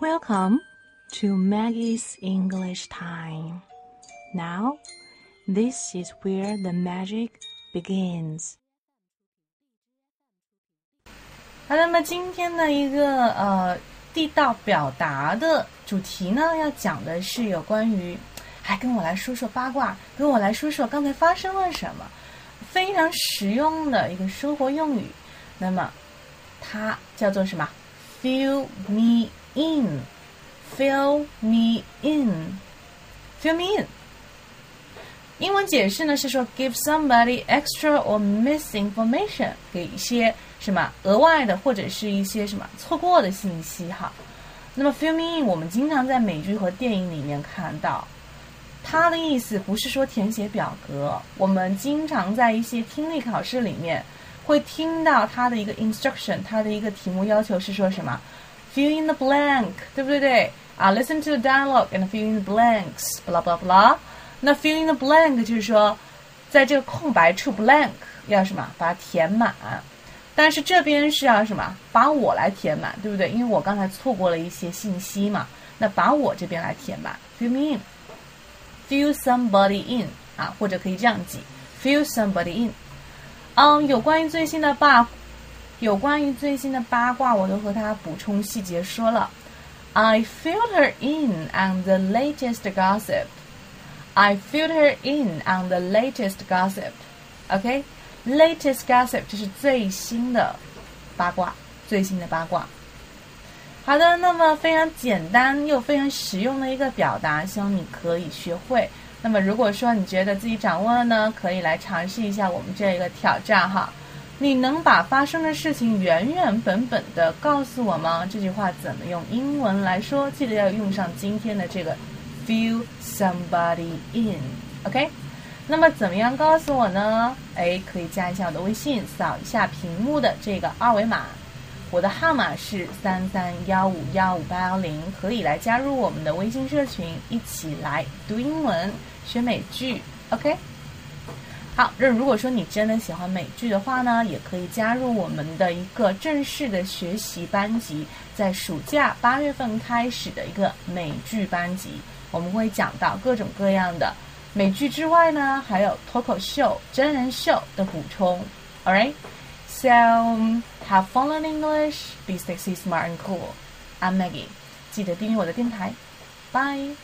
Welcome to Maggie's English Time. Now, this is where the magic begins. 好，那么今天的一个呃地道表达的主题呢，要讲的是有关于，哎，跟我来说说八卦，跟我来说说刚才发生了什么，非常实用的一个生活用语。那么它叫做什么？Fill me in，fill me in，fill me in。英文解释呢是说，give somebody extra or misinformation，给一些什么额外的或者是一些什么错过的信息哈。那么 fill me in，我们经常在美剧和电影里面看到，它的意思不是说填写表格，我们经常在一些听力考试里面会听到它的一个 instruction，它的一个题目要求是说什么，fill in the blank，对不对对？啊，listen to the dialogue and fill in the blanks，blah blah blah。那 fill in the blank 就是说，在这个空白处 blank 要什么把它填满，但是这边是要什么把我来填满，对不对？因为我刚才错过了一些信息嘛，那把我这边来填满，fill me in，fill somebody in 啊，或者可以这样记，fill somebody in。嗯，有关于最新的 bug，有关于最新的八卦，我都和他补充细节说了。I filled her in on the latest gossip. I filled her in on the latest gossip. OK, latest gossip 就是最新的八卦，最新的八卦。好的，那么非常简单又非常实用的一个表达，希望你可以学会。那么如果说你觉得自己掌握了呢，可以来尝试一下我们这一个挑战哈。你能把发生的事情原原本本的告诉我吗？这句话怎么用英文来说？记得要用上今天的这个 fill somebody in，OK？那么怎么样告诉我呢？哎，可以加一下我的微信，扫一下屏幕的这个二维码，我的号码是三三幺五幺五八幺零，可以来加入我们的微信社群，一起来读英文、学美剧，OK？好，那如果说你真的喜欢美剧的话呢，也可以加入我们的一个正式的学习班级，在暑假八月份开始的一个美剧班级，我们会讲到各种各样的美剧之外呢，还有脱口秀、真人秀的补充。All right, so have fun in English, be sexy, smart and cool. I'm Maggie，记得订阅我的电台，Bye.